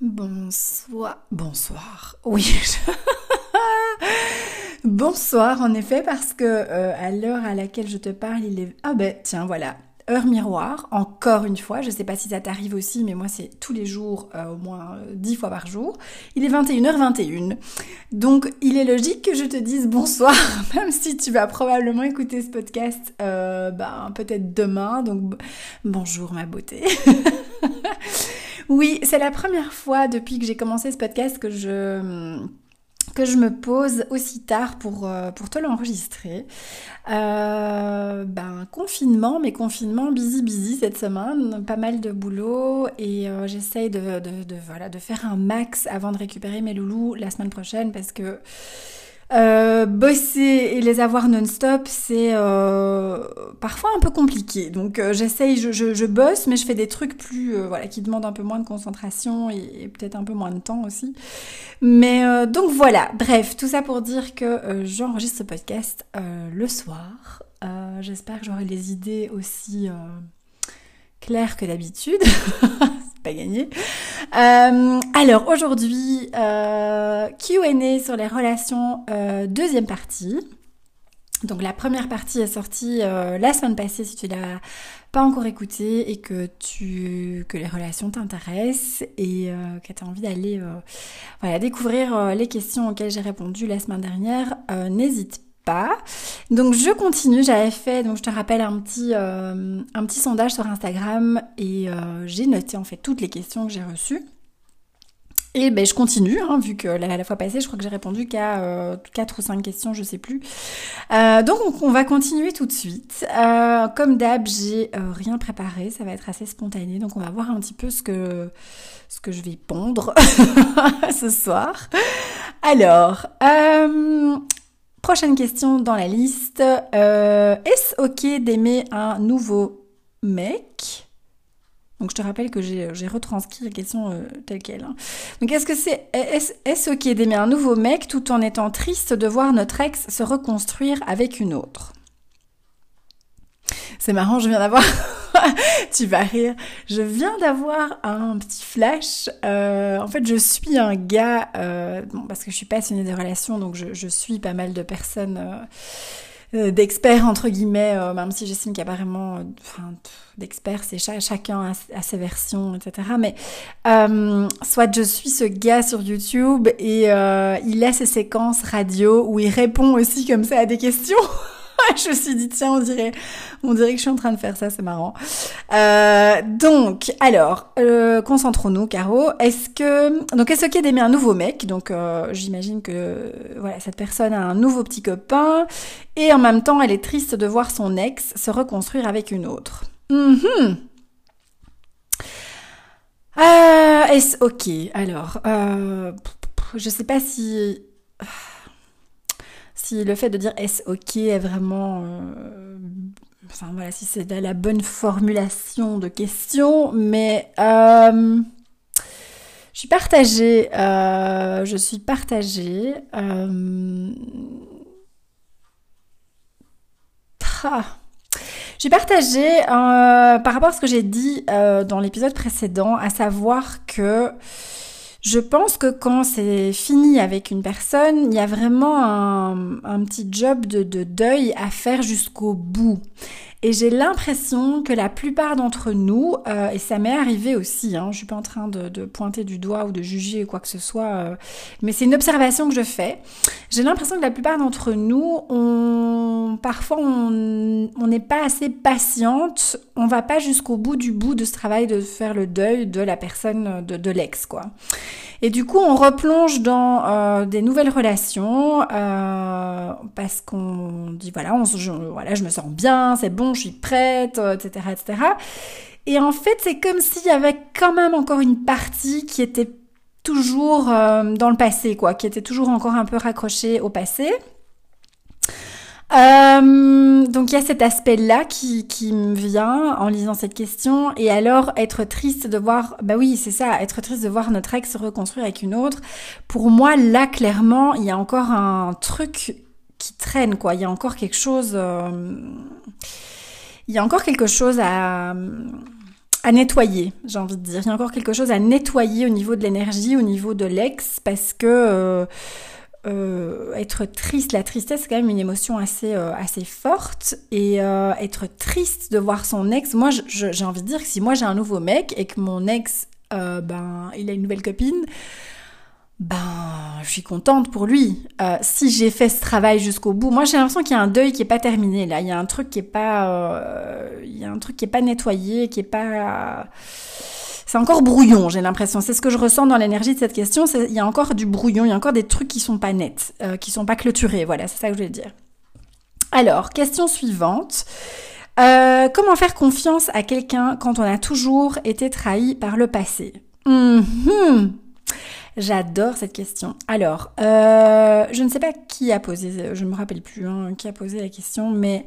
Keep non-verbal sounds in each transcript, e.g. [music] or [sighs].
Bonsoir. Bonsoir. Oui. [laughs] Bonsoir, en effet, parce que euh, à l'heure à laquelle je te parle, il est. Ah ben, tiens, voilà. Heure miroir, encore une fois, je sais pas si ça t'arrive aussi, mais moi c'est tous les jours, euh, au moins euh, dix fois par jour. Il est 21h21. Donc il est logique que je te dise bonsoir, [laughs] même si tu vas probablement écouter ce podcast ben, peut-être demain. Donc bonjour ma beauté. [laughs] Oui, c'est la première fois depuis que j'ai commencé ce podcast que je me pose aussi tard pour, euh, te l'enregistrer. Euh, ben, confinement, mais confinement busy busy cette semaine, pas mal de boulot et euh, j'essaye de faire un max avant de récupérer mes loulous la semaine prochaine parce que euh, bosser et les avoir non-stop, c'est euh, parfois un peu compliqué. Donc euh, j'essaye, je, je, bosse, mais je fais des trucs plus, voilà, qui demandent un peu moins de concentration et, peut-être un peu moins de temps aussi. Mais donc voilà, bref, tout ça pour dire que j'enregistre ce podcast le soir. J'espère que j'aurai les idées aussi claires que d'habitude. [laughs] pas gagné. Euh, alors aujourd'hui, euh, Q&A sur les relations, euh, deuxième partie. Donc la première partie est sortie la semaine passée si tu l'as pas encore écouté et que tu que les relations t'intéressent et que tu as envie d'aller voilà découvrir les questions auxquelles j'ai répondu la semaine dernière, n'hésite donc je continue, j'avais fait, donc je te rappelle un petit, euh, un petit sondage sur Instagram et euh, j'ai noté en fait toutes les questions que j'ai reçues. Et ben je continue, hein, vu que la, fois passée, je crois que j'ai répondu qu'à euh, 4 ou 5 questions, je sais plus. Euh, donc on, va continuer tout de suite. comme d'hab, j'ai rien préparé, ça va être assez spontané, donc on va voir un petit peu ce que, ce que je vais pondre [laughs] ce soir. Alors, Prochaine question dans la liste. Euh, est-ce ok d'aimer un nouveau mec? Donc je te rappelle que j'ai retranscrit la question euh, telle qu'elle. Hein. Donc est-ce que c'est est-ce ok d'aimer un nouveau mec tout en étant triste de voir notre ex se reconstruire avec une autre? C'est marrant, je viens d'avoir [laughs] tu vas rire. Je viens d'avoir un petit flash. Euh, en fait, je suis un gars, euh, bon, parce que je suis passionnée des relations, donc je, je suis pas mal de personnes. Euh, d'experts entre guillemets, même si j'estime qu'il a vraiment enfin, d'experts, c'est chacun a, ses versions, etc. Mais soit je suis ce gars sur YouTube et il a ses séquences radio où il répond aussi comme ça à des questions. [laughs] je me suis dit, tiens, on dirait, on dirait que je suis en train de faire ça, c'est marrant. Euh, donc, alors, euh, concentrons-nous, Caro. Est-ce que, donc, est-ce ok d'aimer un nouveau mec? Donc, euh, j'imagine que, voilà, cette personne a un nouveau petit copain, et en même temps, elle est triste de voir son ex se reconstruire avec une autre. Mm est-ce ok Alors, je sais pas si si le fait de dire est-ce ok est vraiment euh, enfin voilà si c'est la bonne formulation de question mais euh, je suis partagée euh, je suis partagée Je suis partagée par rapport à ce que j'ai dit dans l'épisode précédent, à savoir que je pense que quand c'est fini avec une personne, il y a vraiment un, petit job de, deuil à faire jusqu'au bout. Et j'ai l'impression que la plupart d'entre nous, euh, et ça m'est arrivé aussi, hein, je suis pas en train de, pointer du doigt ou de juger quoi que ce soit, euh, mais c'est une observation que je fais. J'ai l'impression que la plupart d'entre nous, parfois on n'est pas assez patiente, on va pas jusqu'au bout du bout de ce travail de faire le deuil de la personne, de, l'ex, quoi. Et du coup, on replonge dans euh, des nouvelles relations parce qu'on dit voilà, je me sens bien, c'est bon, je suis prête, etc., euh, etc. Et en fait, c'est comme s'il y avait quand même encore une partie qui était toujours dans le passé, quoi, qui était toujours encore un peu raccrochée au passé. Euh, donc il y a cet aspect-là qui, qui me vient en lisant cette question. Et alors être triste de voir, bah oui c'est ça, être triste de voir notre ex se reconstruire avec une autre. Pour moi là clairement il y a encore un truc qui traîne quoi. Il y a encore quelque chose, euh, il y a encore quelque chose à à nettoyer, j'ai envie de dire. Il y a encore quelque chose à nettoyer au niveau de l'énergie, au niveau de l'ex, parce que euh, euh, être triste, la tristesse c'est quand même une émotion assez euh, assez forte et être triste de voir son ex. Moi, j'ai envie de dire que si moi j'ai un nouveau mec et que mon ex, ben, il a une nouvelle copine, ben, je suis contente pour lui. si j'ai fait ce travail jusqu'au bout, moi j'ai l'impression qu'il y a un deuil qui est pas terminé là. Il y a un truc qui est pas, il y a un truc qui est pas nettoyé, qui est pas c'est encore brouillon, j'ai l'impression. C'est ce que je ressens dans l'énergie de cette question. Il y a encore du brouillon, il y a encore des trucs qui sont pas nets, euh, qui sont pas clôturés. Voilà, c'est ça que je voulais dire. Alors, question suivante. Euh, comment faire confiance à quelqu'un quand on a toujours été trahi par le passé? Mm-hmm. J'adore cette question. Alors, euh, je ne sais pas qui a posé, je me rappelle plus hein, qui a posé la question, mais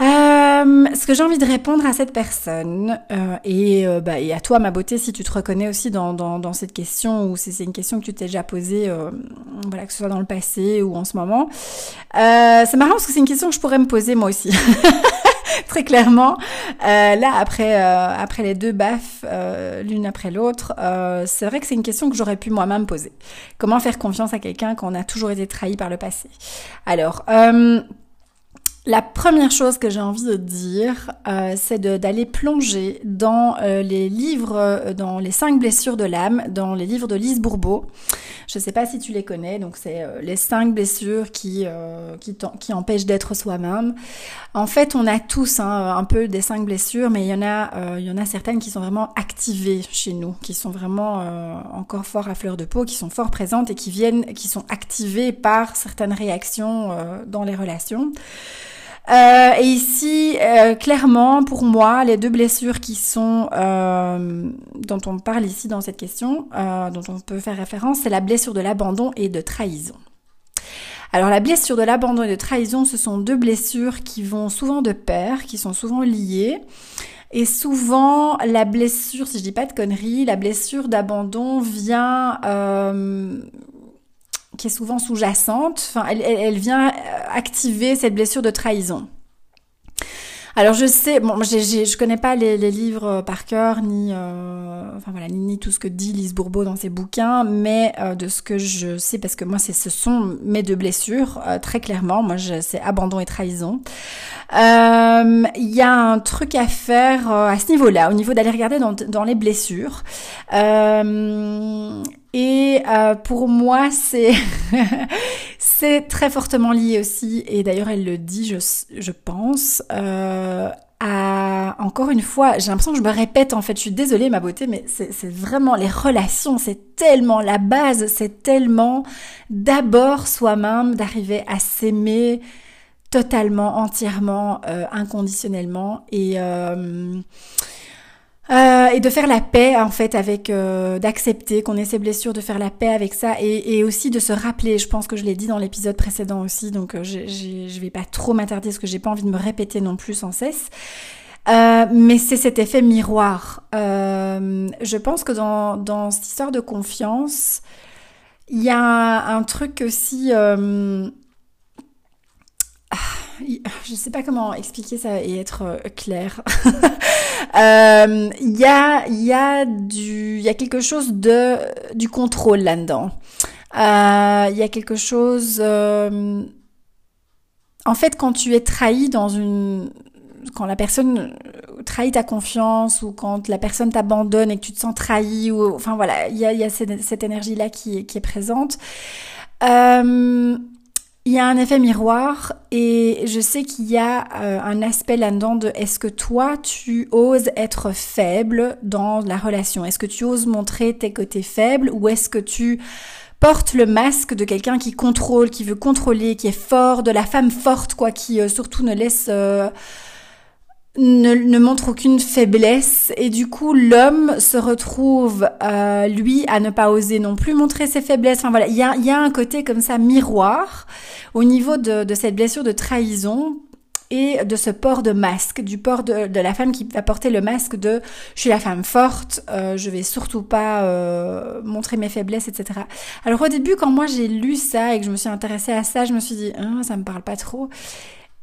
euh, ce que j'ai envie de répondre à cette personne, euh, et, euh, bah, et, à toi ma beauté si tu te reconnais aussi dans, dans, dans cette question, ou si c'est une question que tu t'es déjà posée, euh, voilà, que ce soit dans le passé ou en ce moment, c'est marrant parce que c'est une question que je pourrais me poser moi aussi. [laughs] [laughs] Très clairement, là après après les deux baffes l'une après l'autre, c'est vrai que c'est une question que j'aurais pu moi-même poser. Comment faire confiance à quelqu'un quand on a toujours été trahi par le passé? Alors, la première chose que j'ai envie de dire, euh, c'est d'aller plonger dans euh, les livres, euh, dans les cinq blessures de l'âme, dans les livres de Lise Bourbeau. Je ne sais pas si tu les connais, donc c'est les cinq blessures qui, qui, qui, empêchent d'être soi-même. En fait, on a tous hein, un peu des cinq blessures, mais il y en a, il y en a certaines qui sont vraiment activées chez nous, qui sont vraiment encore fort à fleur de peau, qui sont fort présentes et qui viennent, qui sont activées par certaines réactions dans les relations. Euh, et ici, euh, clairement, pour moi, les deux blessures qui sont euh, dont on parle ici dans cette question, dont on peut faire référence, c'est la blessure de l'abandon et de trahison. Alors la blessure de l'abandon et de trahison, ce sont deux blessures qui vont souvent de pair, qui sont souvent liées. Et souvent, la blessure, si je dis pas de conneries, la blessure d'abandon vient qui est souvent sous-jacente, enfin, elle, elle, vient euh, activer cette blessure de trahison. Alors je sais, bon, j'ai, je connais pas les, les, livres euh, par cœur, ni, euh, enfin voilà, ni, tout ce que dit Lise Bourbeau dans ses bouquins, mais euh, de ce que je sais, parce que moi, ce sont mes deux blessures, très clairement. Moi, c'est abandon et trahison. Il y a un truc à faire à ce niveau-là, au niveau d'aller regarder dans, dans les blessures. Et euh, pour moi, c'est [laughs] c'est très fortement lié aussi, et d'ailleurs elle le dit, je, je pense, euh, à encore une fois, j'ai l'impression que je me répète en fait, je suis désolée ma beauté, mais c'est vraiment les relations, c'est tellement la base, c'est tellement d'abord soi-même d'arriver à s'aimer totalement, entièrement, euh, inconditionnellement. Et euh, euh, et de faire la paix en fait avec euh, d'accepter qu'on ait ses blessures, de faire la paix avec ça et, et aussi de se rappeler. Je pense que je l'ai dit dans l'épisode précédent aussi, donc euh, je vais pas trop m'attarder parce que j'ai pas envie de me répéter non plus sans cesse. Euh, mais c'est cet effet miroir. je pense que dans, dans cette histoire de confiance, il y a un, truc aussi je sais pas comment expliquer ça et être euh, [laughs] clair. Euh, il y a, il y a du, il y a quelque chose de du contrôle là-dedans. Euh, il y a quelque chose. en fait, quand tu es trahi dans une quand la personne trahit ta confiance ou quand la personne t'abandonne et que tu te sens trahi ou enfin voilà, il y a, y a cette, cette énergie là qui, qui est présente. Euh, il y a un effet miroir et je sais qu'il y a euh, un aspect là-dedans de est-ce que toi tu oses être faible dans la relation? Est-ce que tu oses montrer tes côtés faibles ou est-ce que tu portes le masque de quelqu'un qui contrôle, qui veut contrôler, qui est fort, de la femme forte quoi, qui euh, surtout ne laisse euh, ne, ne, montre aucune faiblesse et du coup l'homme se retrouve euh, lui à ne pas oser non plus montrer ses faiblesses. Enfin voilà, il y a, y a un côté comme ça miroir au niveau de, de, cette blessure de trahison et de ce port de masque, du port de, de, la femme qui va porter le masque de je suis la femme forte, euh, je vais surtout pas euh, montrer mes faiblesses, etc. Alors au début quand moi j'ai lu ça et que je me suis intéressée à ça, je me suis dit ah, ça me parle pas trop.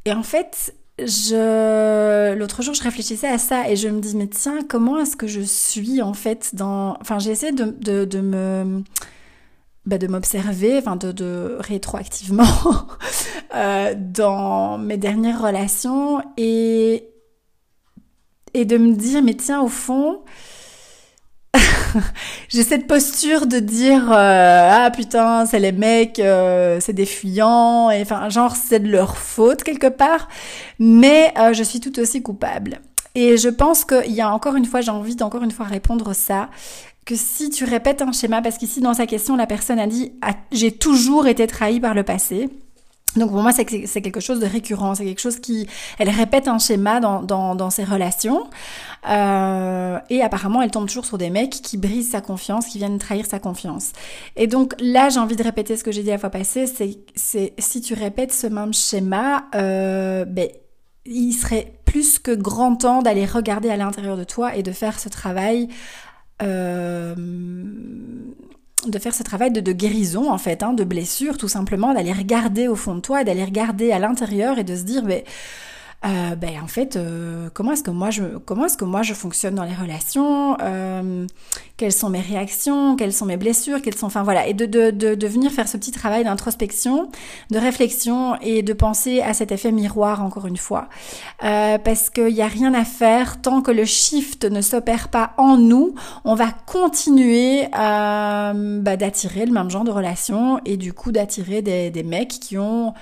Et en fait, je l'autre jour je réfléchissais à ça et je me dis mais tiens comment est-ce que je suis en fait dans enfin j'ai essayé de, de, de me bah, de m'observer enfin de, de rétroactivement [laughs] euh, dans mes dernières relations et et de me dire mais tiens au fond [laughs] j'ai cette posture de dire euh, ah putain c'est les mecs euh, c'est des fuyants et enfin genre c'est de leur faute quelque part. Mais euh, je suis tout aussi coupable. Et je pense qu'il y a encore une fois j'ai envie d'encore une fois répondre ça que si tu répètes un schéma parce qu'ici dans sa question la personne a dit ah, j'ai toujours été trahi par le passé donc pour moi, c'est quelque chose de récurrent, c'est quelque chose qui, elle répète un schéma dans, dans, dans ses relations, euh, et apparemment, elle tombe toujours sur des mecs qui brisent sa confiance, qui viennent trahir sa confiance. Et donc là, j'ai envie de répéter ce que j'ai dit la fois passée, c'est si tu répètes ce même schéma, euh, ben, il serait plus que grand temps d'aller regarder à l'intérieur de toi et de faire ce travail. Euh, de faire ce travail de, guérison en fait, hein, de blessure tout simplement, d'aller regarder au fond de toi, d'aller regarder à l'intérieur et de se dire mais euh, ben en fait euh, comment est-ce que moi je comment est-ce que moi je fonctionne dans les relations euh, quelles sont mes réactions quelles sont mes blessures quelles sont enfin voilà. Et de de, de, de venir faire ce petit travail d'introspection de réflexion et de penser à cet effet miroir encore une fois. Euh, parce qu'il n'y a rien à faire. Tant que le shift ne s'opère pas en nous on va continuer euh, bah, d'attirer le même genre de relations et du coup d'attirer des, des mecs qui ont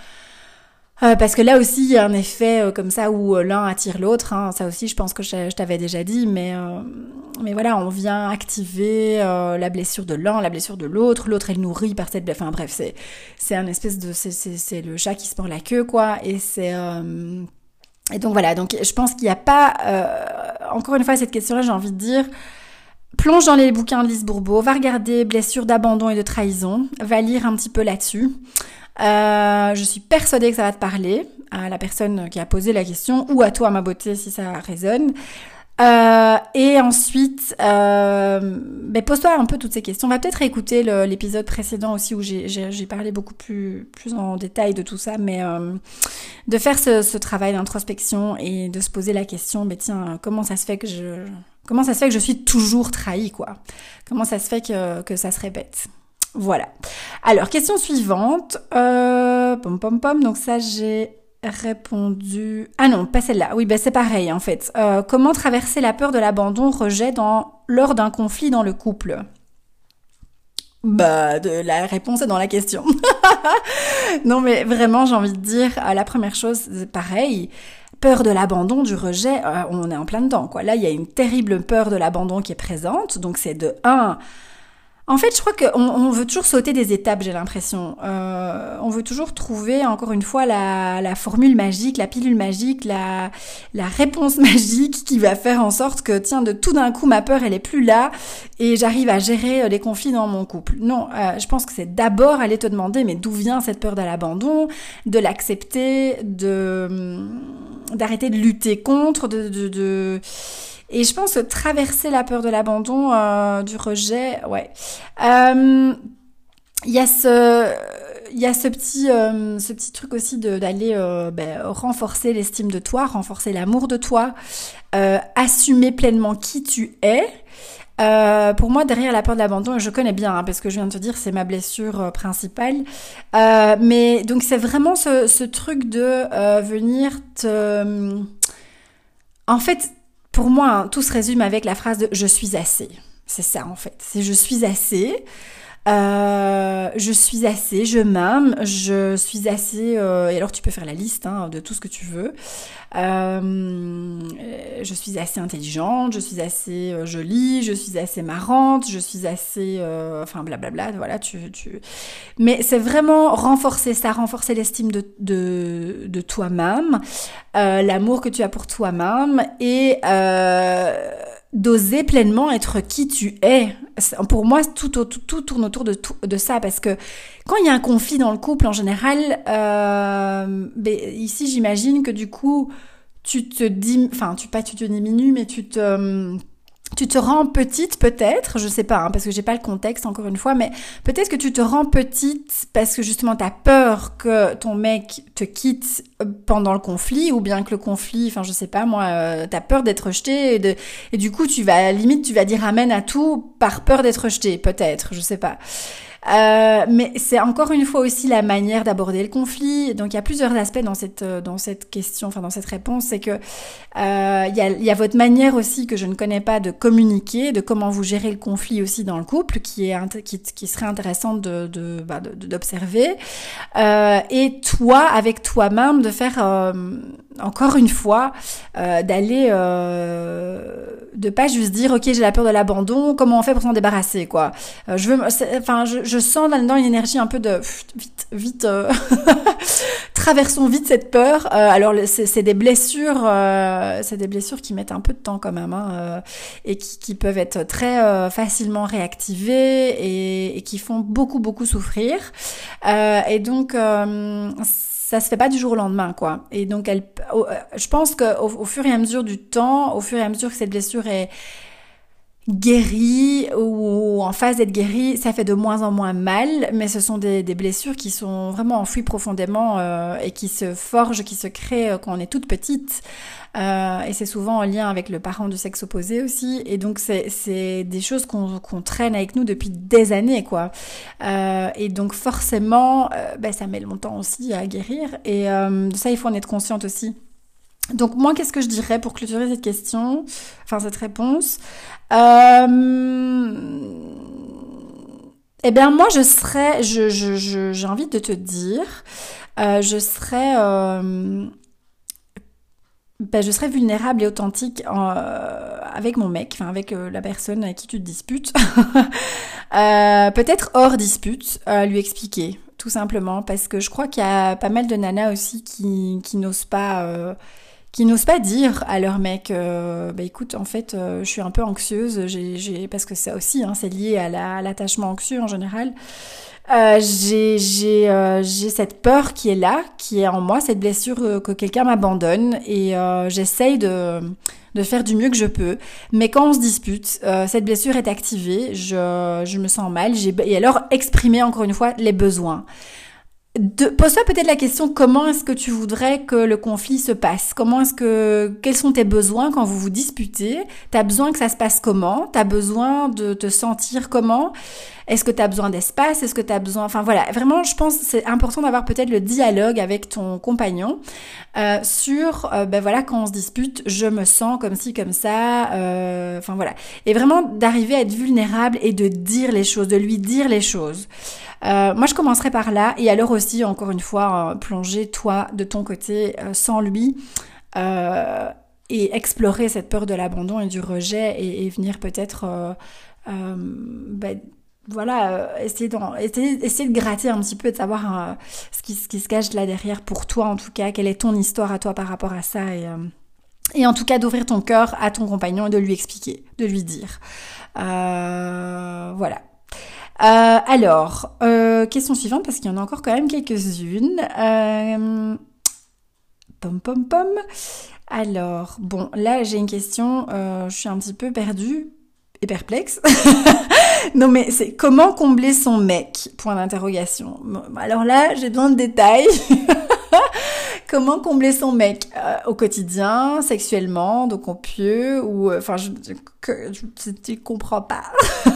euh, parce que là aussi, il y a un effet euh, comme ça où euh, l'un attire l'autre. Hein. Ça aussi, je pense que je, t'avais déjà dit, mais mais voilà, on vient activer la blessure de l'un, la blessure de l'autre. L'autre est nourrie par cette. Enfin bref, c'est c'est un espèce de c'est c'est le chat qui se mord la queue quoi. Et c'est et donc voilà. Donc je pense qu'il n'y a pas encore une fois cette question-là. J'ai envie de dire. Plonge dans les bouquins de Lise Bourbeau, va regarder Blessure d'abandon et de trahison, va lire un petit peu là-dessus. Euh, je suis persuadée que ça va te parler à la personne qui a posé la question ou à toi, ma beauté, si ça résonne. Euh, et ensuite, euh, ben pose-toi un peu toutes ces questions. On va peut-être écouter l'épisode précédent aussi où j'ai parlé beaucoup plus, plus en détail de tout ça, mais euh, de faire ce, ce travail d'introspection et de se poser la question, mais tiens, comment ça se fait que je, comment ça se fait que je suis toujours trahie, quoi? Comment ça se fait que, que ça se répète voilà. Alors, question suivante. Euh, pom pom pom. Donc ça, j'ai répondu. Ah non, pas celle-là. Oui, ben c'est pareil en fait. Euh, comment traverser la peur de l'abandon, rejet lors d'un conflit dans le couple? Bah, de la réponse est dans la question. [laughs] non, mais vraiment, j'ai envie de dire, euh, la première chose, c'est pareil. Peur de l'abandon, du rejet, euh, on est en plein dedans, quoi. Là, il y a une terrible peur de l'abandon qui est présente. Donc, c'est de 1, en fait, je crois qu'on on veut toujours sauter des étapes, j'ai l'impression. Euh, on veut toujours trouver, encore une fois, la, la formule magique, la pilule magique, la, la, réponse [laughs] magique qui va faire en sorte que, tiens, de tout d'un coup, ma peur, elle est plus là et j'arrive à gérer euh, les conflits dans mon couple. Non, euh, je pense que c'est d'abord aller te demander, mais d'où vient cette peur de l'abandon, de l'accepter, de hum, d'arrêter de lutter contre, de, de, de et je pense traverser la peur de l'abandon, euh, du rejet, ouais. Euh, il y a ce il y a ce petit euh, ce petit truc aussi d'aller ben, renforcer l'estime de toi, renforcer l'amour de toi, assumer pleinement qui tu es. pour moi, derrière la peur de l'abandon, je connais bien, hein, parce que je viens de te dire, c'est ma blessure principale. mais donc c'est vraiment ce, ce, truc de venir te en fait, pour moi, hein, tout se résume avec la phrase de je suis assez. C'est ça en fait. C'est je suis assez. Euh, je suis assez, je m'aime, je suis assez, euh, et alors tu peux faire la liste hein, de tout ce que tu veux. Euh, je suis assez intelligente, je suis assez jolie, je suis assez marrante, je suis assez, enfin blablabla, voilà, tu, tu... Mais c'est vraiment renforcer ça, renforcer l'estime de, de, de toi-même, l'amour que tu as pour toi-même et d'oser pleinement être qui tu es. Pour moi, tout, tout, tout tourne autour de, de ça parce que quand il y a un conflit dans le couple, en général, euh, ben, ici j'imagine que du coup, tu te dis, enfin, tu pas tu te diminues, mais tu te tu te rends petite peut-être, je sais pas, hein, parce que j'ai pas le contexte encore une fois, mais peut-être que tu te rends petite parce que justement tu as peur que ton mec te quitte pendant le conflit, ou bien que le conflit, enfin je sais pas moi, euh, tu as peur d'être rejeté, et, du coup tu vas, limite tu vas dire amen à tout par peur d'être rejeté, peut-être, je sais pas. Euh, mais c'est encore une fois aussi la manière d'aborder le conflit. Donc il y a plusieurs aspects dans cette euh, dans cette question, enfin dans cette réponse, c'est que euh, il, y a, votre manière aussi que je ne connais pas de communiquer, de comment vous gérez le conflit aussi dans le couple, qui est qui, serait intéressant de bah, d'observer. De, euh, et toi avec toi-même de faire encore une fois d'aller de pas juste dire ok j'ai la peur de l'abandon, comment on fait pour s'en débarrasser quoi. je veux, enfin je je sens là-dedans une énergie un peu de vite, vite, euh, [laughs] traversons vite cette peur. Euh, alors c'est des blessures, euh, c'est des blessures qui mettent un peu de temps quand même, hein, et qui, peuvent être très facilement réactivées et, qui font beaucoup beaucoup souffrir. et donc ça se fait pas du jour au lendemain, quoi. Et donc, elle, je pense qu'au au fur et à mesure du temps, au fur et à mesure que cette blessure est, guéri ou en phase d'être guéri, ça fait de moins en moins mal, mais ce sont des, blessures qui sont vraiment enfouies profondément euh, et qui se forgent, qui se créent euh, quand on est toute petite. Euh, et c'est souvent en lien avec le parent du sexe opposé aussi. Et donc c'est des choses qu'on traîne avec nous depuis des années, quoi. et donc forcément, ben, ça met longtemps aussi à guérir. Et ça, il faut en être consciente aussi. Donc moi, qu'est-ce que je dirais pour clôturer cette question, enfin cette réponse? Euh... Eh bien moi, je serais, j'ai envie de te dire, euh, je serais, euh... ben, je serais vulnérable et authentique avec mon mec, enfin avec la personne avec qui tu te disputes. [laughs] Peut-être hors dispute, lui expliquer, tout simplement, parce que je crois qu'il y a pas mal de nanas aussi qui n'osent pas qui n'osent pas dire à leur mec euh, bah écoute en fait euh, je suis un peu anxieuse j'ai parce que ça aussi hein, c'est lié à l'attachement anxieux en général. Euh, euh, j'ai cette peur qui est là qui est en moi cette blessure que quelqu'un m'abandonne et j'essaye de de faire du mieux que je peux. Mais quand on se dispute cette blessure est activée je je me sens mal j'ai et alors exprimer encore une fois les besoins Pose-toi peut-être la question comment est-ce que tu voudrais que le conflit se passe? Comment est-ce que quels sont tes besoins quand vous vous disputez? T'as besoin que ça se passe comment? T'as besoin de te sentir comment? Est-ce que t'as besoin d'espace? Est-ce que t'as besoin Enfin voilà, vraiment, je pense c'est important d'avoir peut-être le dialogue avec ton compagnon euh, sur euh, ben voilà quand on se dispute, je me sens comme ci comme ça. Euh, enfin voilà, et vraiment d'arriver à être vulnérable et de dire les choses, de lui dire les choses. Euh, moi, je commencerai par là. Et alors aussi, encore une fois, euh, plonger toi de ton côté euh, sans lui. et explorer cette peur de l'abandon et du rejet et, venir peut-être ben, voilà, essayer, essayer, essayer, de gratter un petit peu, de savoir ce, qui, ce, qui, se cache là derrière pour toi en tout cas, quelle est ton histoire à toi par rapport à ça et, et en tout cas d'ouvrir ton cœur à ton compagnon et de lui expliquer, de lui dire. voilà. Euh, alors, euh, question suivante, parce qu'il y en a encore quand même quelques-unes. Euh, pom pom pom. Alors, bon, là j'ai une question, je suis un petit peu perdue et perplexe. [laughs] non mais c'est comment combler son mec? Point d'interrogation. alors là, j'ai besoin de détails. [laughs] comment combler son mec? Au quotidien, sexuellement, donc en pieux ou enfin je, je, comprends pas. [laughs]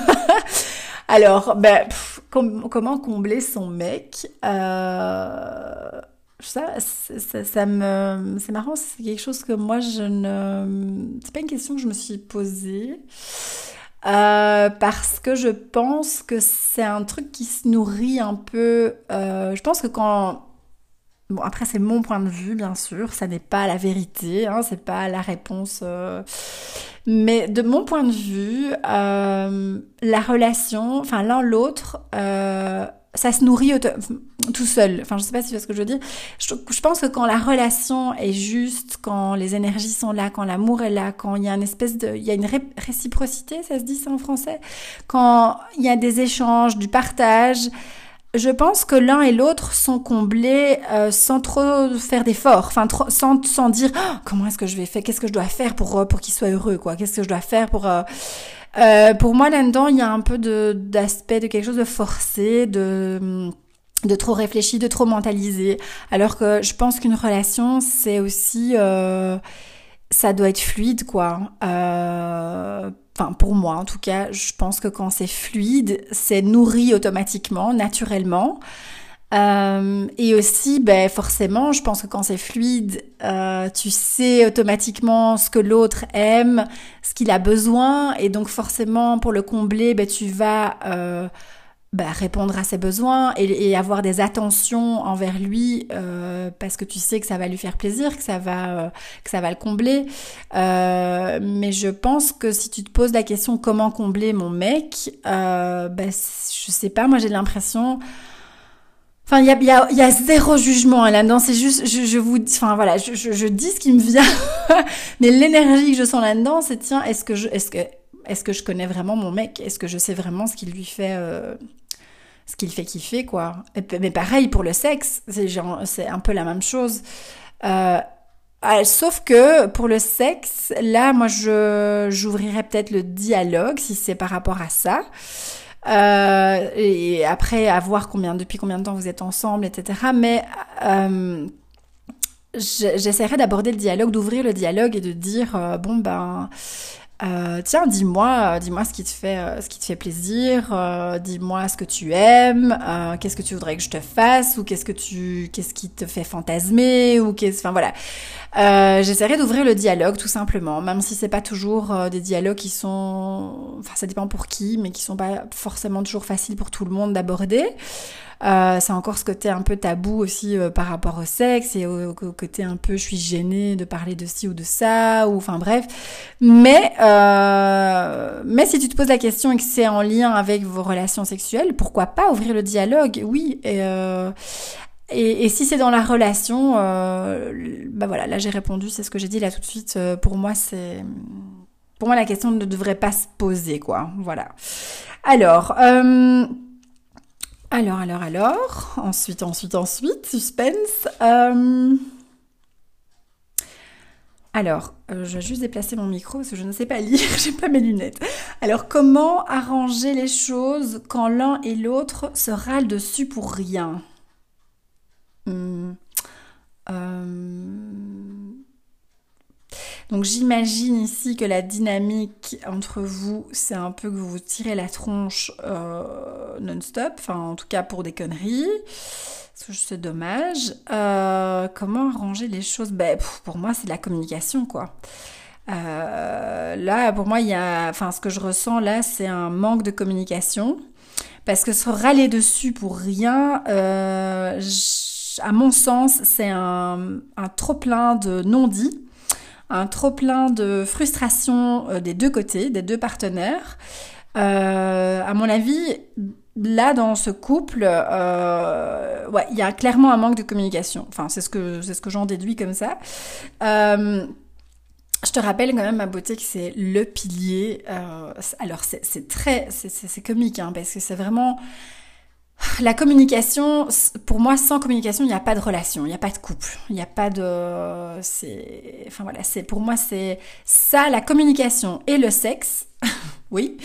Alors, ben, comment combler son mec? Euh, ça, ça, ça me, c'est marrant, c'est quelque chose que moi je ne, c'est pas une question que je me suis posée. Euh, parce que je pense que c'est un truc qui se nourrit un peu. Euh, je pense que quand Bon, après, c'est mon point de vue, bien sûr, ça n'est pas la vérité, hein, c'est pas la réponse. Euh... Mais de mon point de vue, la relation, enfin l'un l'autre, ça se nourrit tout seul. Enfin, je sais pas si tu vois ce que je veux dire. Je, pense que quand la relation est juste, quand les énergies sont là, quand l'amour est là, quand il y a une espèce de, il y a une réciprocité, ça se dit ça en français, quand il y a des échanges, du partage, je pense que l'un et l'autre sont comblés euh, sans trop faire d'efforts, enfin sans, sans dire oh, comment est-ce que je vais faire, qu'est-ce que je dois faire pour pour qu'il soit heureux, quoi, qu'est-ce que je dois faire pour euh, euh pour moi là-dedans il y a un peu d'aspect de quelque chose de forcé, de de trop réfléchi, de trop mentalisé, alors que je pense qu'une relation c'est aussi ça doit être fluide quoi. Euh, enfin pour moi en tout cas, je pense que quand c'est fluide, c'est nourri automatiquement, naturellement. Euh, et aussi, ben forcément, je pense que quand c'est fluide, euh, tu sais automatiquement ce que l'autre aime, ce qu'il a besoin, et donc forcément pour le combler, ben tu vas euh, bah, répondre à ses besoins et, avoir des attentions envers lui parce que tu sais que ça va lui faire plaisir, que ça va que ça va le combler. Mais je pense que si tu te poses la question comment combler mon mec, bah, je sais pas, moi j'ai l'impression. Enfin, il y a, y, a, y a zéro jugement là-dedans. C'est juste, je, je vous, enfin voilà, je, je, je, dis ce qui me vient. [laughs] mais l'énergie que je sens là-dedans, c'est tiens, est-ce que je, est-ce que est-ce que je connais vraiment mon mec? Est-ce que je sais vraiment ce qu'il lui fait euh, ce qu'il fait kiffer, quoi? mais pareil pour le sexe, c'est un peu la même chose. Euh, ah, sauf que pour le sexe, là, moi, je j'ouvrirais peut-être le dialogue si c'est par rapport à ça. Euh, et après, à voir combien, depuis combien de temps vous êtes ensemble, etc. Mais euh, j'essaierai d'aborder le dialogue, d'ouvrir le dialogue et de dire euh, bon ben euh, tiens, dis-moi, dis-moi ce qui te fait, euh, ce qui te fait plaisir. Euh, dis-moi ce que tu aimes. qu'est-ce que tu voudrais que je te fasse ou qu'est-ce que tu, qu'est-ce qui te fait fantasmer ou qu'est-ce, enfin voilà. J'essaierai d'ouvrir le dialogue tout simplement, même si c'est pas toujours des dialogues qui sont, enfin ça dépend pour qui, mais qui sont pas forcément toujours faciles pour tout le monde d'aborder. Euh, c'est encore ce côté un peu tabou aussi euh, par rapport au sexe et au, côté un peu je suis gênée de parler de ci ou de ça ou enfin bref. Mais euh, mais si tu te poses la question et que c'est en lien avec vos relations sexuelles, pourquoi pas ouvrir le dialogue? Oui. Et, euh, et, si c'est dans la relation, euh, bah voilà, là j'ai répondu, c'est ce que j'ai dit là tout de suite. pour moi, c'est, pour moi la question ne devrait pas se poser, quoi. Voilà. Alors, euh, alors, alors, alors, ensuite, ensuite, ensuite, suspense. Euh, alors, euh, je vais juste déplacer mon micro parce que je ne sais pas lire, [laughs] j'ai pas mes lunettes. Alors, comment arranger les choses quand l'un et l'autre se râlent dessus pour rien? Hmm. euh, donc j'imagine ici que la dynamique entre vous, c'est un peu que vous vous tirez la tronche euh, non-stop, enfin en tout cas pour des conneries. C'est dommage. Euh, comment arranger les choses? Ben, Pour moi, c'est de la communication, quoi. Euh, là, pour moi, il y a, enfin, ce que je ressens là, c'est un manque de communication. Parce que se râler dessus pour rien, à mon sens, c'est un, un trop plein de non-dits un trop plein de frustration euh, des deux côtés, des deux partenaires. Euh, à mon avis, là dans ce couple, euh, ouais, il y a clairement un manque de communication. Enfin, c'est ce que c'est ce que j'en déduis comme ça. je te rappelle quand même ma beauté que c'est le pilier. alors c'est très c'est comique hein, parce que c'est vraiment la communication, pour moi, sans communication, il n'y a pas de relation, il n'y a pas de couple, il n'y a pas de, c'est, enfin voilà, c'est pour moi c'est ça, la communication et le sexe, [laughs] oui.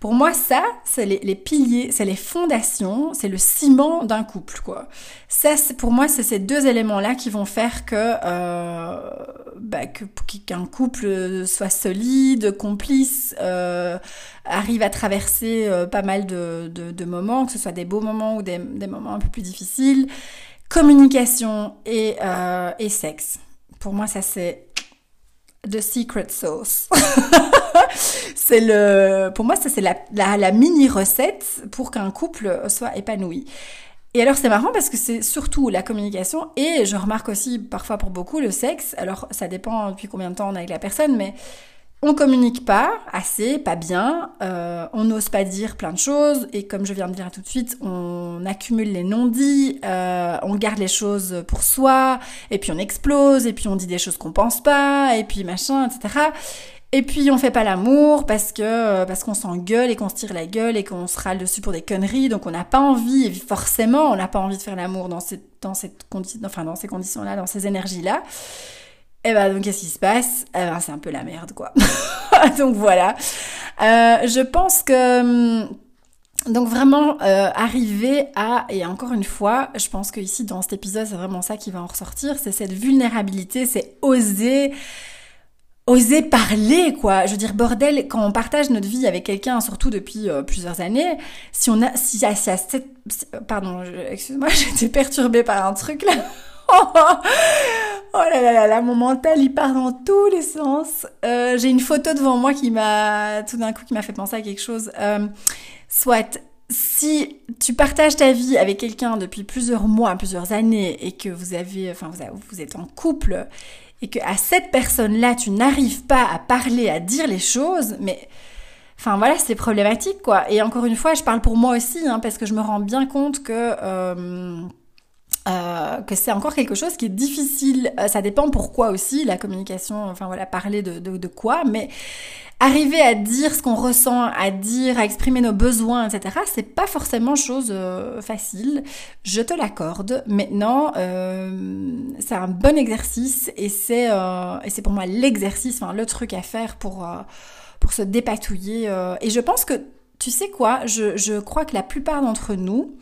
Pour moi, ça, c'est les, piliers, c'est les fondations, c'est le ciment d'un couple, quoi. Ça, pour moi, c'est ces deux éléments-là qui vont faire que, euh, bah, qu'un couple soit solide, complice, euh, arrive à traverser euh, pas mal de, moments, que ce soit des beaux moments ou des, des moments un peu plus difficiles communication et, et sexe. Pour moi, ça c'est the secret sauce. [laughs] c'est le, pour moi, ça c'est la, la, mini recette pour qu'un couple soit épanoui. Et alors c'est marrant parce que c'est surtout la communication et je remarque aussi parfois pour beaucoup le sexe. Alors ça dépend depuis combien de temps on est avec la personne, mais on communique pas assez, pas bien, euh, on n'ose pas dire plein de choses, et comme je viens de dire tout de suite, on accumule les non-dits, euh, on garde les choses pour soi, et puis on explose, et puis on dit des choses qu'on pense pas, et puis machin, etc. Et puis on fait pas l'amour parce que parce qu'on s'engueule et qu'on se tire la gueule et qu'on se râle dessus pour des conneries, donc on n'a pas envie, forcément on n'a pas envie de faire l'amour dans cette dans cette enfin dans ces conditions-là, dans ces énergies-là. Et eh ben donc qu'est-ce qui se passe? Eh ben c'est un peu la merde quoi. [laughs] donc voilà. Euh, je pense que hum, donc vraiment euh, arriver à et encore une fois, je pense que ici dans cet épisode c'est vraiment ça qui va en ressortir, c'est cette vulnérabilité, c'est oser oser parler quoi. Je veux dire bordel quand on partage notre vie avec quelqu'un surtout depuis euh, plusieurs années, si on a si, si, si, si pardon, excuse-moi, [laughs] j'étais perturbée par un truc là. [laughs] oh là là là là, mon mental il part dans tous les sens. Euh, j'ai une photo devant moi qui m'a tout d'un coup qui m'a fait penser à quelque chose. Euh, soit si tu partages ta vie avec quelqu'un depuis plusieurs mois, plusieurs années et que vous avez, enfin vous êtes en couple et que à cette personne-là tu n'arrives pas à parler, à dire les choses, mais Enfin voilà, c'est problématique quoi. Et encore une fois, je parle pour moi aussi, hein, parce que je me rends bien compte que euh, euh, que c'est encore quelque chose qui est difficile. Euh, ça dépend pourquoi aussi, la communication, enfin voilà, parler de, de, de quoi, mais arriver à dire ce qu'on ressent, à dire, à exprimer nos besoins, etc., c'est pas forcément chose euh, facile. Je te l'accorde. Maintenant, euh, c'est un bon exercice et c'est et c'est pour moi l'exercice, enfin le truc à faire pour pour se dépatouiller. et je pense que tu sais quoi, je, je crois que la plupart d'entre nous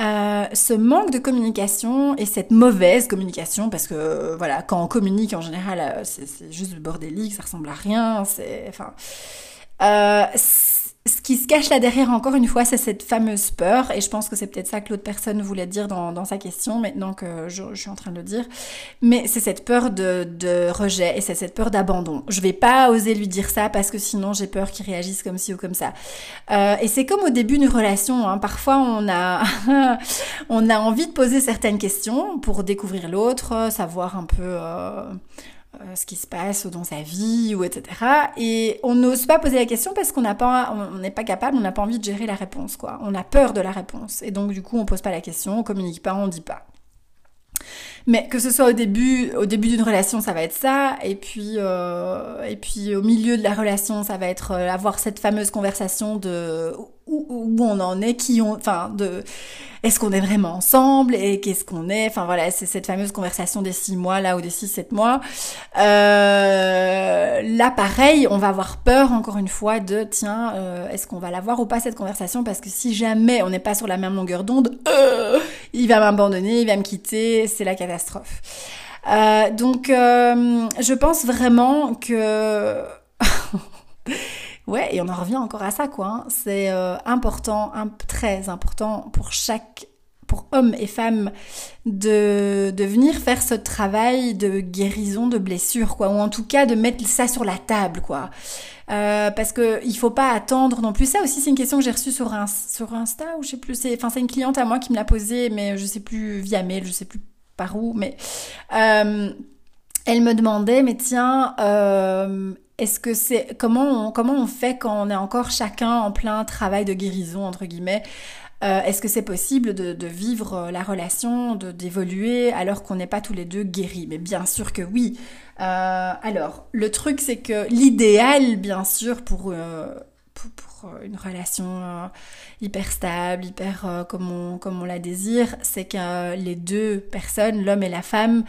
euh, ce manque de communication et cette mauvaise communication, parce que euh, voilà, quand on communique en général, euh, c'est juste bordélique, ça ressemble à rien, c'est enfin. Ce qui se cache là derrière, encore une fois, c'est cette fameuse peur, et je pense que c'est peut-être ça que l'autre personne voulait dire dans, sa question, maintenant que je, suis en train de le dire, mais c'est cette peur de, de rejet et c'est cette peur d'abandon. Je vais pas oser lui dire ça parce que sinon j'ai peur qu'il réagisse comme ci ou comme ça. Euh, et c'est comme au début d'une relation, hein. parfois on a, [laughs] on a envie de poser certaines questions pour découvrir l'autre, savoir un peu... Euh, euh, ce qui se passe dans sa vie ou etc. Et on n'ose pas poser la question parce qu'on n'a on n'est pas capable, on n'a pas envie de gérer la réponse quoi. On a peur de la réponse et donc du coup on pose pas la question, on communique pas, on dit pas. Mais que ce soit au début, au début d'une relation, ça va être ça, et puis euh, et puis au milieu de la relation, ça va être euh, avoir cette fameuse conversation de où, où on en est, qui on, enfin de est-ce qu'on est vraiment ensemble et qu'est-ce qu'on est, enfin voilà, c'est cette fameuse conversation des six mois là ou des six sept mois. Euh, là pareil, on va avoir peur encore une fois de tiens, euh, est-ce qu'on va l'avoir ou pas cette conversation? Parce que si jamais on n'est pas sur la même longueur d'onde, euh, il va m'abandonner, il va me quitter, c'est la catastrophe. Euh, donc, euh, je pense vraiment que... [laughs] ouais, et on en revient encore à ça, quoi. Hein. C'est euh, important, très important pour chaque pour hommes et femmes de, venir faire ce travail de guérison de blessures, quoi, ou en tout cas de mettre ça sur la table, quoi. Euh, parce que il faut pas attendre non plus. Ça aussi, c'est une question que j'ai reçue sur, sur Insta ou je sais plus. C'est, enfin, c'est une cliente à moi qui me l'a posée, mais je sais plus via mail, je sais plus par où, mais euh, elle me demandait, mais tiens, est-ce que c'est comment on, comment on fait quand on est encore chacun en plein travail de guérison entre guillemets euh, Est-ce que c'est possible de, vivre la relation, d'évoluer alors qu'on n'est pas tous les deux guéris? Mais bien sûr que oui. Euh, alors le truc c'est que l'idéal, bien sûr, euh, pour une relation hyper stable, hyper comme on comme on la désire, c'est que les deux personnes, l'homme et la femme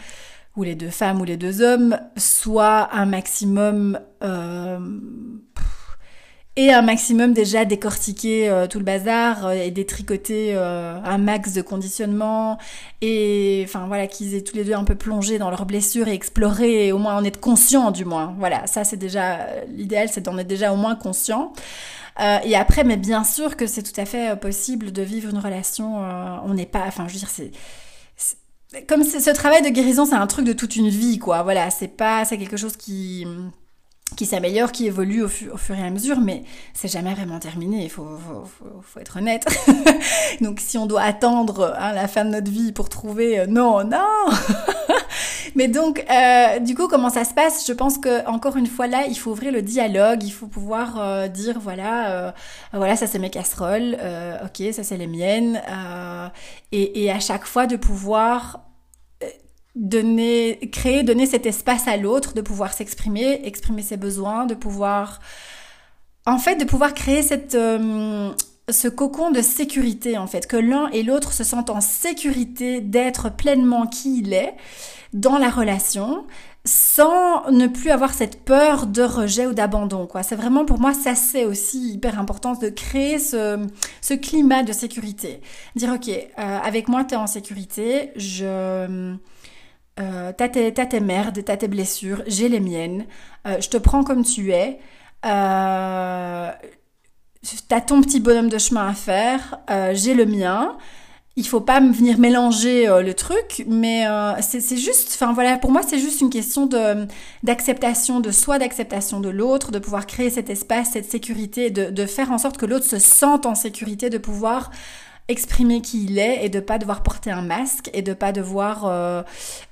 ou les deux femmes ou les deux hommes, soit un maximum euh, et un maximum déjà décortiquer euh, tout le bazar euh, et détricoter euh, un max de conditionnement et enfin voilà qu'ils aient tous les deux un peu plongé dans leurs blessures et explorer et au moins en être conscient du moins. Voilà, ça c'est déjà l'idéal, c'est d'en être déjà au moins conscient. et après, mais bien sûr que c'est tout à fait possible de vivre une relation. on n'est pas, enfin je veux dire c'est comme ce travail de guérison, c'est un truc de toute une vie, quoi. Voilà, c'est pas, c'est quelque chose qui qui s'améliore, qui évolue au, fur et à mesure, mais c'est jamais vraiment terminé, il faut, faut, être honnête. [laughs] Donc si on doit attendre hein, la fin de notre vie pour trouver... Euh, non, non [laughs] Mais donc, euh, du coup, comment ça se passe? Je pense que encore une fois là, il faut ouvrir le dialogue, il faut pouvoir euh, dire, voilà, voilà, ça c'est mes casseroles, ok, ça c'est les miennes, et, et à chaque fois de pouvoir donner, créer, donner cet espace à l'autre, de pouvoir s'exprimer, exprimer ses besoins, de pouvoir, en fait, de pouvoir créer cette, euh, ce cocon de sécurité, en fait, que l'un et l'autre se sentent en sécurité d'être pleinement qui il est dans la relation, sans ne plus avoir cette peur de rejet ou d'abandon. C'est vraiment, pour moi, ça c'est aussi hyper important de créer ce, ce climat de sécurité. Dire, ok, euh, avec moi, tu es en sécurité, je euh, t'as tes, tes, merdes, t'as tes blessures, j'ai les miennes, euh, je te prends comme tu es, euh, t'as ton petit bonhomme de chemin à faire, euh, j'ai le mien. Il faut pas venir mélanger le truc, mais c'est juste, enfin voilà, pour moi c'est juste une question de d'acceptation de soi, d'acceptation de l'autre, de pouvoir créer cet espace, cette sécurité, de, faire en sorte que l'autre se sente en sécurité, de pouvoir exprimer qui il est et de pas devoir porter un masque et de pas devoir euh,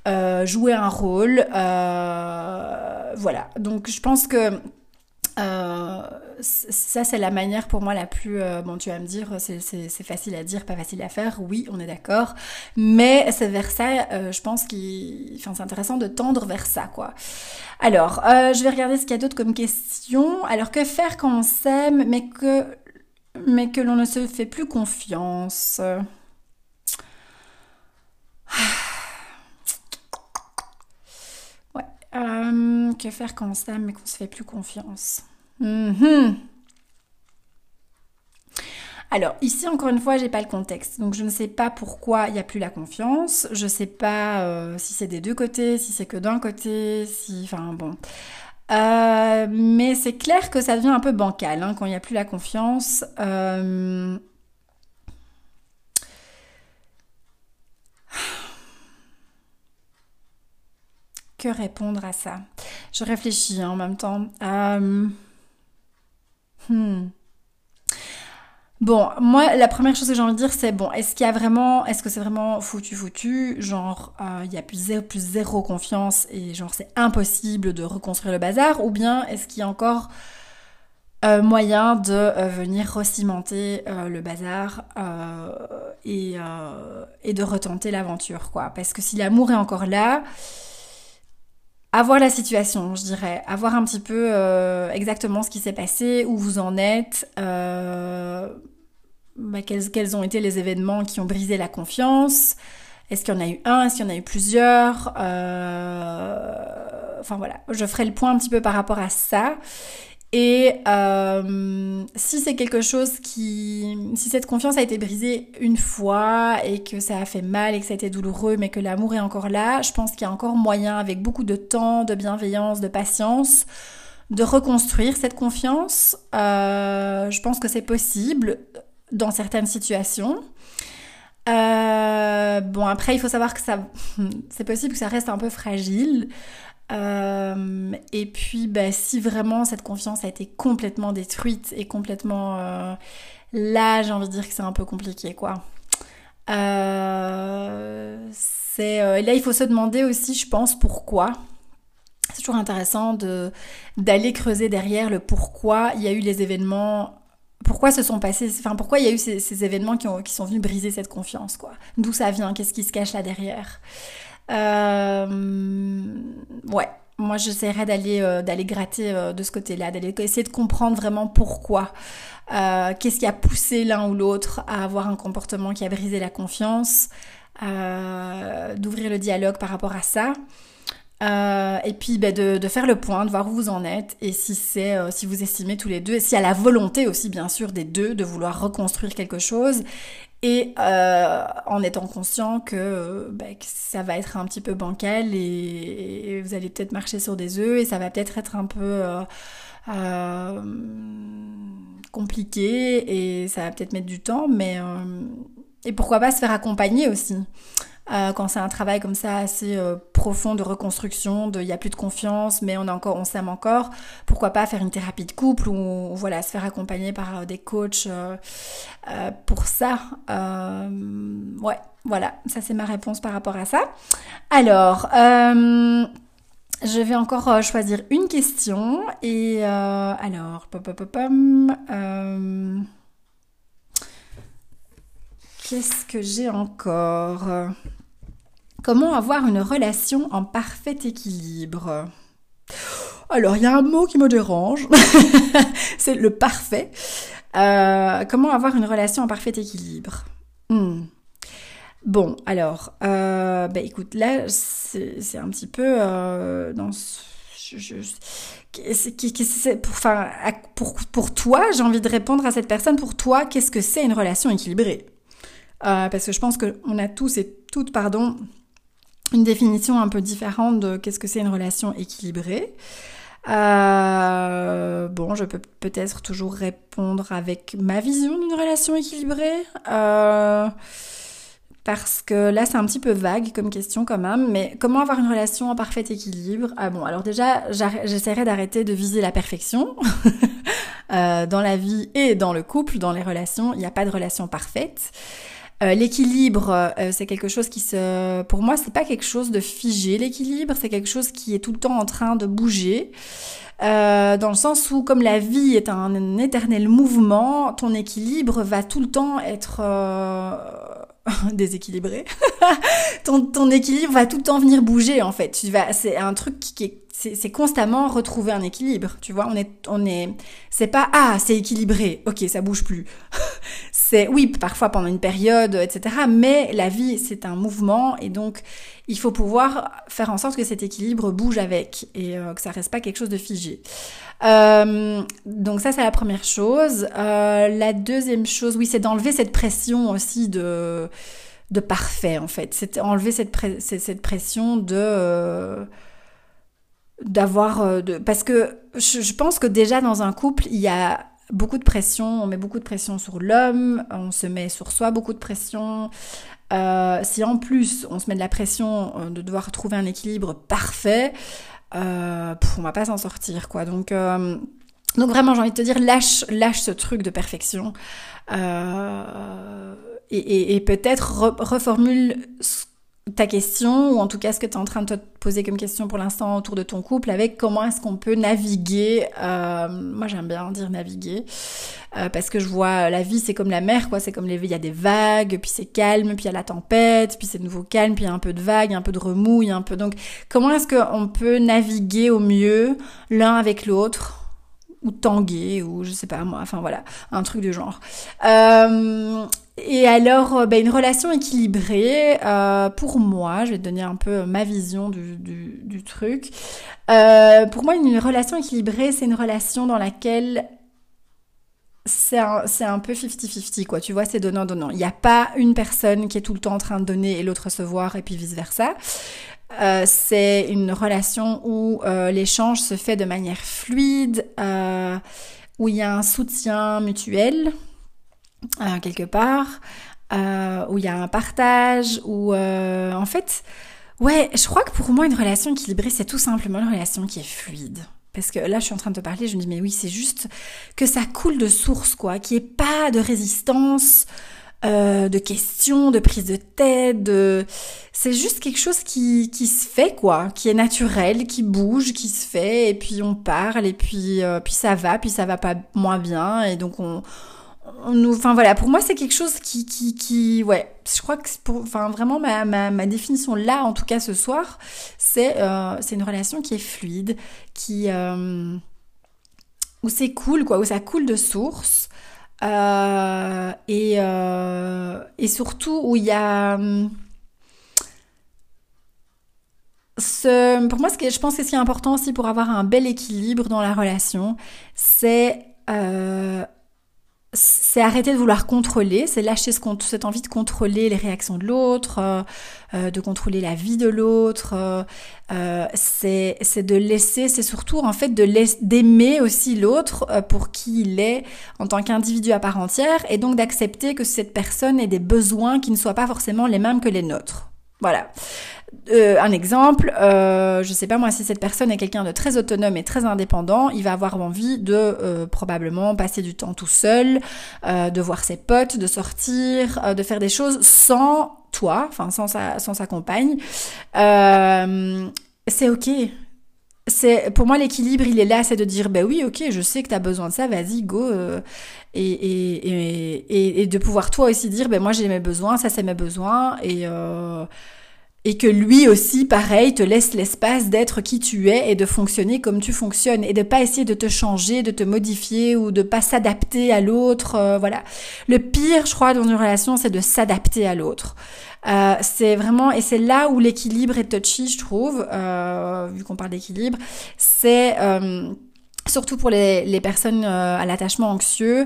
euh, jouer un rôle. Euh, voilà. Donc je pense que ça c'est la manière pour moi la plus bon tu vas me dire c'est facile à dire pas facile à faire oui on est d'accord mais c'est vers ça je pense qu'il enfin c'est intéressant de tendre vers ça quoi alors je vais regarder ce qu'il y a d'autre comme question alors que faire quand on s'aime mais que mais que l'on ne se fait plus confiance? Ouais. Euh, que faire quand on s'aime mais qu'on se fait plus confiance? Mhm. Alors ici encore une fois j'ai pas le contexte donc je ne sais pas pourquoi il n'y a plus la confiance, je sais pas euh, si c'est des deux côtés, si c'est que d'un côté, si enfin bon euh, mais c'est clair que ça devient un peu bancal hein, quand il n'y a plus la confiance. Euh, [sighs] que répondre à ça? Je réfléchis hein, en même temps. Hmm. Bon, moi, la première chose que j'ai envie de dire, c'est bon, est-ce qu'il y a vraiment, est-ce que c'est vraiment foutu foutu, genre euh, il y a plus zéro, plus zéro confiance et genre c'est impossible de reconstruire le bazar, ou bien est-ce qu'il y a encore euh, moyen de euh, venir recimenter le bazar et de retenter l'aventure, quoi? Parce que si l'amour est encore là, avoir la situation, je dirais, avoir un petit peu euh, exactement ce qui s'est passé, où vous en êtes, euh, bah, quels, ont été les événements qui ont brisé la confiance, est-ce qu'il y en a eu un, est-ce qu'il y en a eu plusieurs, euh, enfin voilà, je ferai le point un petit peu par rapport à ça. Et euh, si c'est quelque chose qui... Si cette confiance a été brisée une fois et que ça a fait mal et que ça a été douloureux, mais que l'amour est encore là, je pense qu'il y a encore moyen, avec beaucoup de temps, de bienveillance, de patience, de reconstruire cette confiance. Euh, je pense que c'est possible dans certaines situations. Euh, bon, après, il faut savoir que ça, [laughs] c'est possible que ça reste un peu fragile. Euh, et puis, bah, si vraiment cette confiance a été complètement détruite et complètement... Euh, là, j'ai envie de dire que c'est un peu compliqué, quoi. Euh, c'est là, il faut se demander aussi, je pense, pourquoi. C'est toujours intéressant de d'aller creuser derrière le pourquoi il y a eu les événements pourquoi se sont passés, enfin pourquoi il y a eu ces, ces événements qui, ont, qui, sont venus briser cette confiance, quoi. D'où ça vient, qu'est-ce qui se cache là derrière? Euh, ouais, moi j'essaierai d'aller euh, d'aller gratter euh, de ce côté-là, d'aller essayer de comprendre vraiment pourquoi. Qu'est-ce qui a poussé l'un ou l'autre à avoir un comportement qui a brisé la confiance, d'ouvrir le dialogue par rapport à ça. et puis ben, de, de, faire le point, de voir où vous en êtes et si c'est si vous estimez tous les deux, et s'il y a la volonté aussi bien sûr des deux de vouloir reconstruire quelque chose et euh, en étant conscient que, bah, que, ça va être un petit peu bancal et, vous allez peut-être marcher sur des œufs et ça va peut-être être un peu euh, euh, compliqué et ça va peut-être mettre du temps, mais et pourquoi pas se faire accompagner aussi. Euh, quand c'est un travail comme ça assez euh, profond de reconstruction, de il y a plus de confiance, mais on a encore, on s'aime encore. Pourquoi pas faire une thérapie de couple ou voilà se faire accompagner par des coachs pour ça. ouais, voilà, ça c'est ma réponse par rapport à ça. Alors. Je vais encore euh, choisir une question et euh, alors, euh, qu'est-ce que j'ai encore? Comment avoir une relation en parfait équilibre? Alors, il y a un mot qui me dérange, [laughs] c'est le parfait. comment avoir une relation en parfait équilibre? Hmm. Bon, alors, euh, bah écoute, là, c'est un petit peu euh, dans je, pour, enfin, pour, pour toi, j'ai envie de répondre à cette personne. Pour toi, qu'est-ce que c'est une relation équilibrée? Euh, Parce que je pense qu'on a tous et toutes, pardon, une définition un peu différente de qu'est-ce que c'est une relation équilibrée. Euh, bon, je peux peut-être toujours répondre avec ma vision d'une relation équilibrée. Euh, parce que là c'est un petit peu vague comme question quand même, mais comment avoir une relation en parfait équilibre? Ah bon, alors déjà j'essaierai d'arrêter de viser la perfection [laughs] euh, dans la vie et dans le couple, dans les relations, il n'y a pas de relation parfaite. Euh, l'équilibre, euh, c'est quelque chose qui se, pour moi, c'est pas quelque chose de figé. L'équilibre, c'est quelque chose qui est tout le temps en train de bouger. dans le sens où, comme la vie est un, éternel mouvement, ton équilibre va tout le temps être [laughs] déséquilibré, [laughs] ton, ton équilibre va tout le temps venir bouger en fait. Tu vas, c'est un truc qui est c'est constamment retrouver un équilibre, tu vois. On est, on est, c'est pas ah c'est équilibré, ok ça bouge plus. [laughs] c'est oui parfois pendant une période, etc. Mais la vie c'est un mouvement et donc il faut pouvoir faire en sorte que cet équilibre bouge avec et euh, que ça reste pas quelque chose de figé. Euh, donc ça c'est la première chose. Euh, la deuxième chose, oui, c'est d'enlever cette pression aussi de de parfait en fait. C'est enlever cette, cette pression de d'avoir euh, de parce que je, pense que déjà dans un couple il y a beaucoup de pression on met beaucoup de pression sur l'homme on se met sur soi beaucoup de pression. Euh, si en plus on se met de la pression euh, de devoir trouver un équilibre parfait euh, on va pas s'en sortir quoi. Donc donc vraiment j'ai envie de te dire lâche lâche ce truc de perfection. Et, et, peut-être reformule ta question, ou en tout cas ce que tu es en train de te poser comme question pour l'instant autour de ton couple, avec comment est-ce qu'on peut naviguer. Euh, moi j'aime bien dire naviguer, euh, parce que je vois la vie c'est comme la mer, quoi. C'est comme il y a des vagues, puis c'est calme, puis il y a la tempête, puis c'est de nouveau calme, puis il y a un peu de vagues, un peu de remous, un peu. Donc comment est-ce qu'on peut naviguer au mieux l'un avec l'autre? Ou tanguer ou je sais pas moi enfin voilà un truc du genre euh, et alors, ben, une relation équilibrée, euh, pour moi, je vais te donner un peu ma vision du, du, truc. Pour moi, une relation équilibrée, c'est une relation dans laquelle c'est un, un, peu 50-50, quoi. Tu vois, c'est donnant-donnant. Il n'y a pas une personne qui est tout le temps en train de donner et l'autre recevoir et puis vice-versa. Euh, c'est une relation où euh, l'échange se fait de manière fluide, euh, où il y a un soutien mutuel, euh, quelque part, euh, où il y a un partage, où en fait, ouais, je crois que pour moi une relation équilibrée, c'est tout simplement une relation qui est fluide. Parce que là, je suis en train de te parler, je me dis, mais oui, c'est juste que ça coule de source, quoi, qu'il n'y ait pas de résistance, euh, de questions, de prise de tête, de... c'est juste quelque chose qui, qui se fait quoi, qui est naturel, qui bouge, qui se fait, et puis on parle, et puis, euh, puis ça va, puis ça va pas moins bien, et donc on, enfin voilà, pour moi c'est quelque chose qui, qui, qui, ouais, je crois que pour, enfin vraiment ma, ma, ma, définition là, en tout cas ce soir, c'est euh, c'est une relation qui est fluide, qui euh, où c'est cool quoi, où ça coule de source euh, et euh, et surtout où il y a ce, pour moi, ce que je pense que ce qui est important aussi pour avoir un bel équilibre dans la relation, c'est euh, c'est arrêter de vouloir contrôler, c'est lâcher ce, cette envie de contrôler les réactions de l'autre, euh, euh, de contrôler la vie de l'autre. Euh, c'est de laisser, c'est surtout en fait d'aimer aussi l'autre pour qui il est en tant qu'individu à part entière, et donc d'accepter que cette personne ait des besoins qui ne soient pas forcément les mêmes que les nôtres. Voilà. Euh, un exemple, euh, je sais pas moi, si cette personne est quelqu'un de très autonome et très indépendant, il va avoir envie de euh, probablement passer du temps tout seul, euh, de voir ses potes, de sortir, de faire des choses sans toi, enfin sans sa, sans sa compagne. c'est ok. C'est pour moi l'équilibre, il est là, c'est de dire ben oui, ok, je sais que tu as besoin de ça, vas-y, go. Et, et, et, et, de pouvoir toi aussi dire ben moi j'ai mes besoins, ça c'est mes besoins et et que lui aussi, pareil, te laisse l'espace d'être qui tu es et de fonctionner comme tu fonctionnes et de pas essayer de te changer, de te modifier ou de pas s'adapter à l'autre. Euh, voilà. Le pire, je crois, dans une relation, c'est de s'adapter à l'autre. Euh, c'est vraiment et c'est là où l'équilibre est touchy, je trouve, euh, vu qu'on parle d'équilibre. C'est surtout pour les, les personnes à l'attachement anxieux,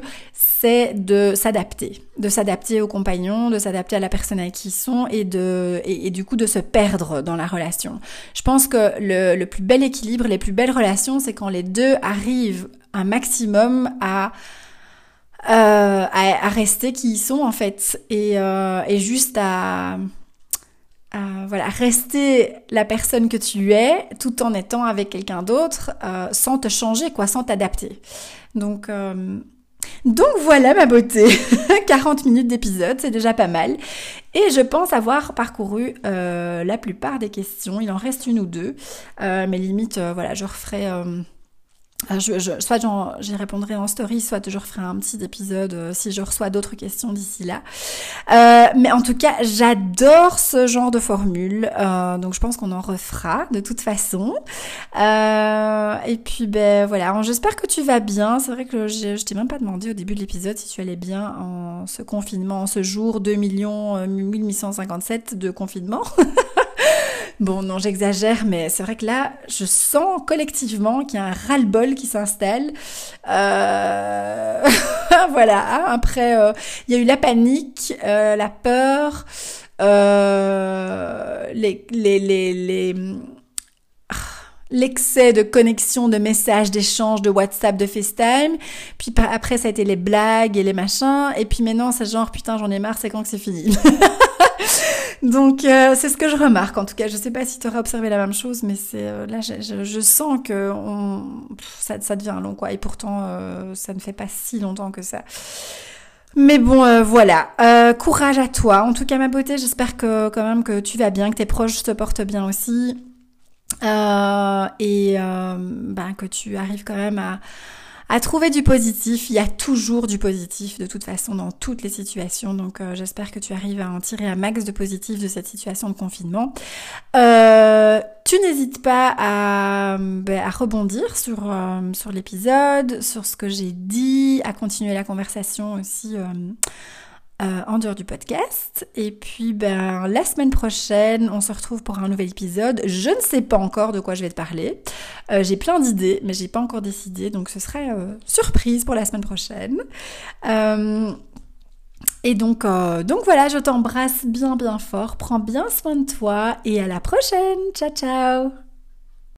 c'est de s'adapter, de s'adapter aux compagnons, de s'adapter à la personne avec qui ils sont et de et, du coup de se perdre dans la relation. Je pense que le, le plus bel équilibre, les plus belles relations, c'est quand les deux arrivent un maximum à euh, à, à, rester qui ils sont en fait et, euh, et juste à voilà, rester la personne que tu es tout en étant avec quelqu'un d'autre euh, sans te changer, quoi, sans t'adapter. Donc, donc voilà ma beauté. [laughs] 40 minutes d'épisode, c'est déjà pas mal. Et je pense avoir parcouru la plupart des questions. Il en reste une ou deux. mais limite, voilà, je referai je, je, soit j'y répondrai en story, soit je referai un petit épisode euh, si je reçois d'autres questions d'ici là. Euh, mais en tout cas, j'adore ce genre de formule, euh, donc je pense qu'on en refera de toute façon. Euh, et puis ben voilà, j'espère que tu vas bien. C'est vrai que je, je t'ai même pas demandé au début de l'épisode si tu allais bien en ce confinement, en ce jour 2 millions 1857 de confinement. [laughs] Bon, non, j'exagère, mais c'est vrai que là, je sens collectivement qu'il y a un ras-le-bol qui s'installe. Euh... [laughs] voilà, hein, après, euh, il y a eu la panique, euh, la peur, les, les, les, les ah, l'excès de connexion, de messages, d'échanges, de WhatsApp, de FaceTime. Puis après, ça a été les blagues et les machins. Et puis maintenant, c'est genre, putain, j'en ai marre, c'est quand que c'est fini. [laughs] Donc euh, c'est ce que je remarque en tout cas. Je sais pas si tu auras observé la même chose, mais c'est euh, là je, sens que ça, devient long quoi. Et pourtant euh, ça ne fait pas si longtemps que ça. Mais bon voilà, courage à toi. En tout cas ma beauté, j'espère que quand même que tu vas bien, que tes proches te portent bien aussi, et ben que tu arrives quand même à à trouver du positif. Il y a toujours du positif de toute façon dans toutes les situations. Donc euh, j'espère que tu arrives à en tirer un max de positif de cette situation de confinement. Euh, tu n'hésites pas à, ben, rebondir sur, euh, sur l'épisode, sur ce que j'ai dit, à continuer la conversation aussi euh, en dehors du podcast. Et puis, ben, la semaine prochaine, on se retrouve pour un nouvel épisode. Je ne sais pas encore de quoi je vais te parler. Euh, j'ai plein d'idées, mais j'ai pas encore décidé. Donc, ce serait euh, surprise pour la semaine prochaine. et donc, donc voilà, je t'embrasse bien, bien fort. Prends bien soin de toi et à la prochaine. Ciao, ciao